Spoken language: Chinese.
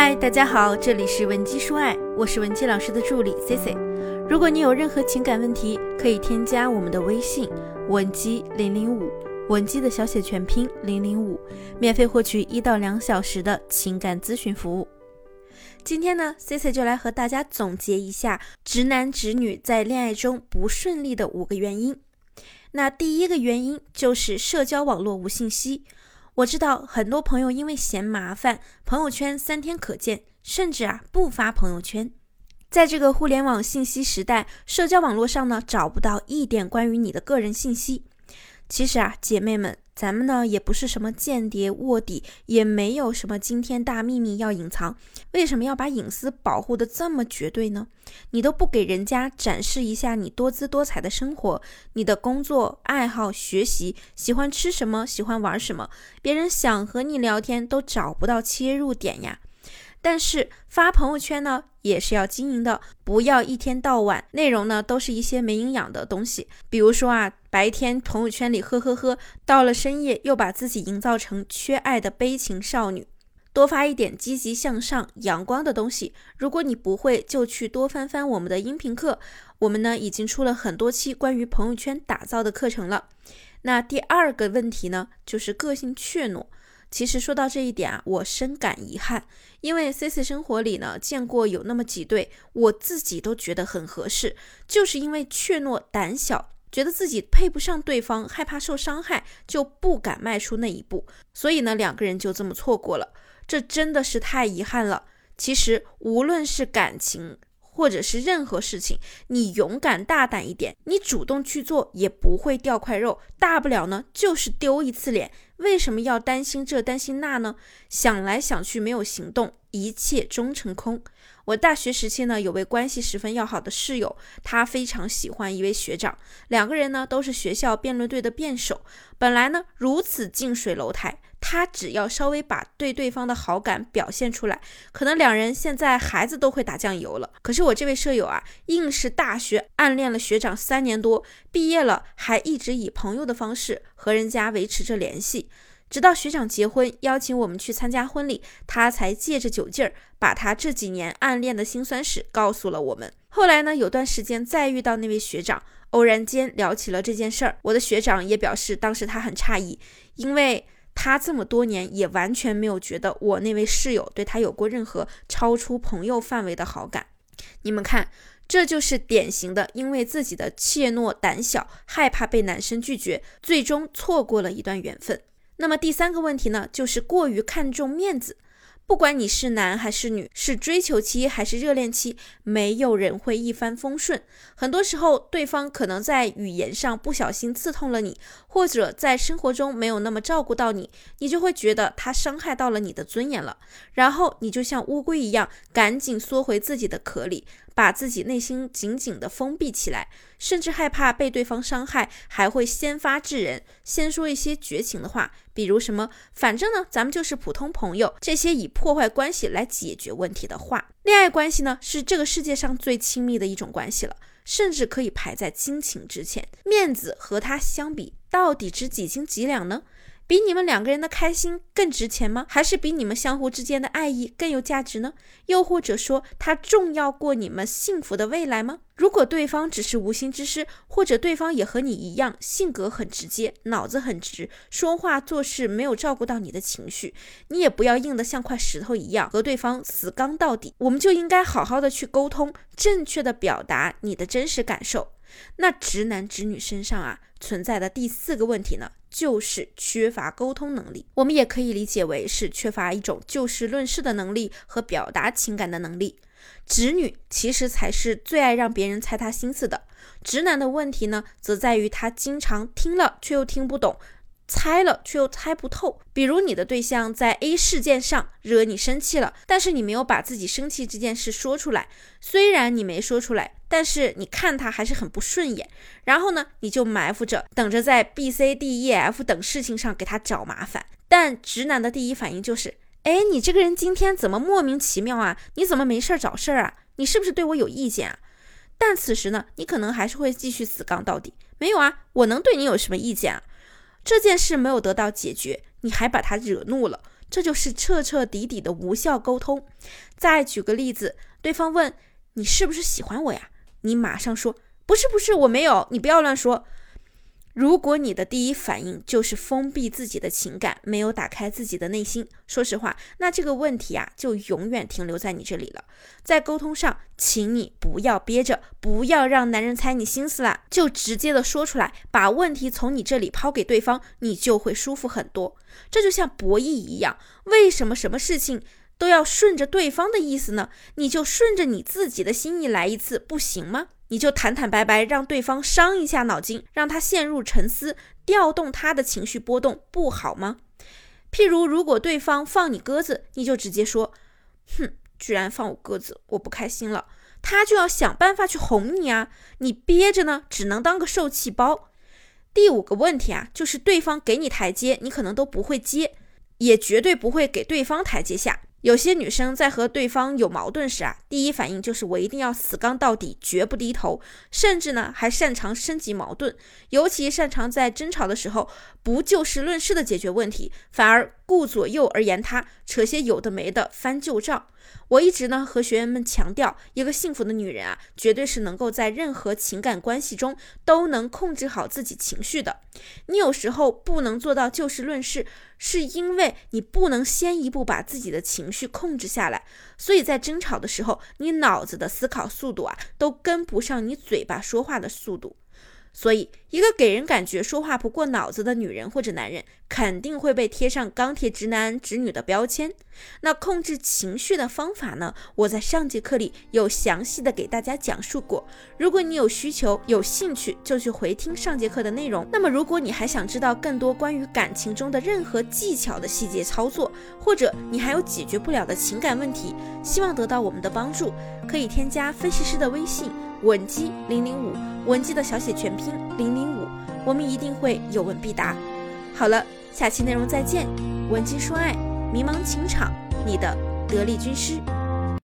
嗨，大家好，这里是文姬说爱，我是文姬老师的助理 C C。如果你有任何情感问题，可以添加我们的微信文姬零零五，文姬的小写全拼零零五，免费获取一到两小时的情感咨询服务。今天呢，C C 就来和大家总结一下直男直女在恋爱中不顺利的五个原因。那第一个原因就是社交网络无信息。我知道很多朋友因为嫌麻烦，朋友圈三天可见，甚至啊不发朋友圈。在这个互联网信息时代，社交网络上呢找不到一点关于你的个人信息。其实啊，姐妹们。咱们呢也不是什么间谍卧底，也没有什么惊天大秘密要隐藏，为什么要把隐私保护的这么绝对呢？你都不给人家展示一下你多姿多彩的生活，你的工作、爱好、学习，喜欢吃什么，喜欢玩什么，别人想和你聊天都找不到切入点呀。但是发朋友圈呢，也是要经营的，不要一天到晚内容呢都是一些没营养的东西。比如说啊，白天朋友圈里呵呵呵，到了深夜又把自己营造成缺爱的悲情少女。多发一点积极向上、阳光的东西。如果你不会，就去多翻翻我们的音频课，我们呢已经出了很多期关于朋友圈打造的课程了。那第二个问题呢，就是个性怯懦。其实说到这一点啊，我深感遗憾，因为 C C 生活里呢见过有那么几对，我自己都觉得很合适，就是因为怯懦胆小，觉得自己配不上对方，害怕受伤害，就不敢迈出那一步，所以呢两个人就这么错过了，这真的是太遗憾了。其实无论是感情，或者是任何事情，你勇敢大胆一点，你主动去做也不会掉块肉，大不了呢就是丢一次脸。为什么要担心这担心那呢？想来想去没有行动，一切终成空。我大学时期呢有位关系十分要好的室友，他非常喜欢一位学长，两个人呢都是学校辩论队的辩手，本来呢如此近水楼台。他只要稍微把对对方的好感表现出来，可能两人现在孩子都会打酱油了。可是我这位舍友啊，硬是大学暗恋了学长三年多，毕业了还一直以朋友的方式和人家维持着联系，直到学长结婚邀请我们去参加婚礼，他才借着酒劲儿把他这几年暗恋的辛酸史告诉了我们。后来呢，有段时间再遇到那位学长，偶然间聊起了这件事儿，我的学长也表示当时他很诧异，因为。他这么多年也完全没有觉得我那位室友对他有过任何超出朋友范围的好感。你们看，这就是典型的因为自己的怯懦胆小，害怕被男生拒绝，最终错过了一段缘分。那么第三个问题呢，就是过于看重面子。不管你是男还是女，是追求期还是热恋期，没有人会一帆风顺。很多时候，对方可能在语言上不小心刺痛了你，或者在生活中没有那么照顾到你，你就会觉得他伤害到了你的尊严了。然后你就像乌龟一样，赶紧缩回自己的壳里。把自己内心紧紧的封闭起来，甚至害怕被对方伤害，还会先发制人，先说一些绝情的话，比如什么“反正呢，咱们就是普通朋友”这些以破坏关系来解决问题的话。恋爱关系呢，是这个世界上最亲密的一种关系了，甚至可以排在亲情之前。面子和它相比，到底值几斤几两呢？比你们两个人的开心更值钱吗？还是比你们相互之间的爱意更有价值呢？又或者说，它重要过你们幸福的未来吗？如果对方只是无心之失，或者对方也和你一样，性格很直接，脑子很直，说话做事没有照顾到你的情绪，你也不要硬得像块石头一样和对方死刚到底。我们就应该好好的去沟通，正确的表达你的真实感受。那直男直女身上啊存在的第四个问题呢，就是缺乏沟通能力。我们也可以理解为是缺乏一种就事论事的能力和表达情感的能力。直女其实才是最爱让别人猜她心思的。直男的问题呢，则在于他经常听了却又听不懂。猜了却又猜不透，比如你的对象在 A 事件上惹你生气了，但是你没有把自己生气这件事说出来。虽然你没说出来，但是你看他还是很不顺眼。然后呢，你就埋伏着，等着在 B、C、D、E、F 等事情上给他找麻烦。但直男的第一反应就是：哎，你这个人今天怎么莫名其妙啊？你怎么没事找事儿啊？你是不是对我有意见啊？但此时呢，你可能还是会继续死杠到底。没有啊，我能对你有什么意见啊？这件事没有得到解决，你还把他惹怒了，这就是彻彻底底的无效沟通。再举个例子，对方问你是不是喜欢我呀？你马上说不是不是，我没有，你不要乱说。如果你的第一反应就是封闭自己的情感，没有打开自己的内心，说实话，那这个问题啊就永远停留在你这里了。在沟通上，请你不要憋着，不要让男人猜你心思了，就直接的说出来，把问题从你这里抛给对方，你就会舒服很多。这就像博弈一样，为什么什么事情都要顺着对方的意思呢？你就顺着你自己的心意来一次，不行吗？你就坦坦白白让对方伤一下脑筋，让他陷入沉思，调动他的情绪波动，不好吗？譬如，如果对方放你鸽子，你就直接说：“哼，居然放我鸽子，我不开心了。”他就要想办法去哄你啊，你憋着呢，只能当个受气包。第五个问题啊，就是对方给你台阶，你可能都不会接，也绝对不会给对方台阶下。有些女生在和对方有矛盾时啊，第一反应就是我一定要死刚到底，绝不低头，甚至呢还擅长升级矛盾，尤其擅长在争吵的时候不就事论事的解决问题，反而顾左右而言他，扯些有的没的翻旧账。我一直呢和学员们强调，一个幸福的女人啊，绝对是能够在任何情感关系中都能控制好自己情绪的。你有时候不能做到就事论事，是因为你不能先一步把自己的情绪控制下来，所以在争吵的时候，你脑子的思考速度啊，都跟不上你嘴巴说话的速度。所以，一个给人感觉说话不过脑子的女人或者男人，肯定会被贴上钢铁直男直女的标签。那控制情绪的方法呢？我在上节课里有详细的给大家讲述过。如果你有需求、有兴趣，就去回听上节课的内容。那么，如果你还想知道更多关于感情中的任何技巧的细节操作，或者你还有解决不了的情感问题，希望得到我们的帮助，可以添加分析师的微信。文姬零零五，文姬的小写全拼零零五，我们一定会有问必答。好了，下期内容再见。文姬说爱，迷茫情场，你的得力军师。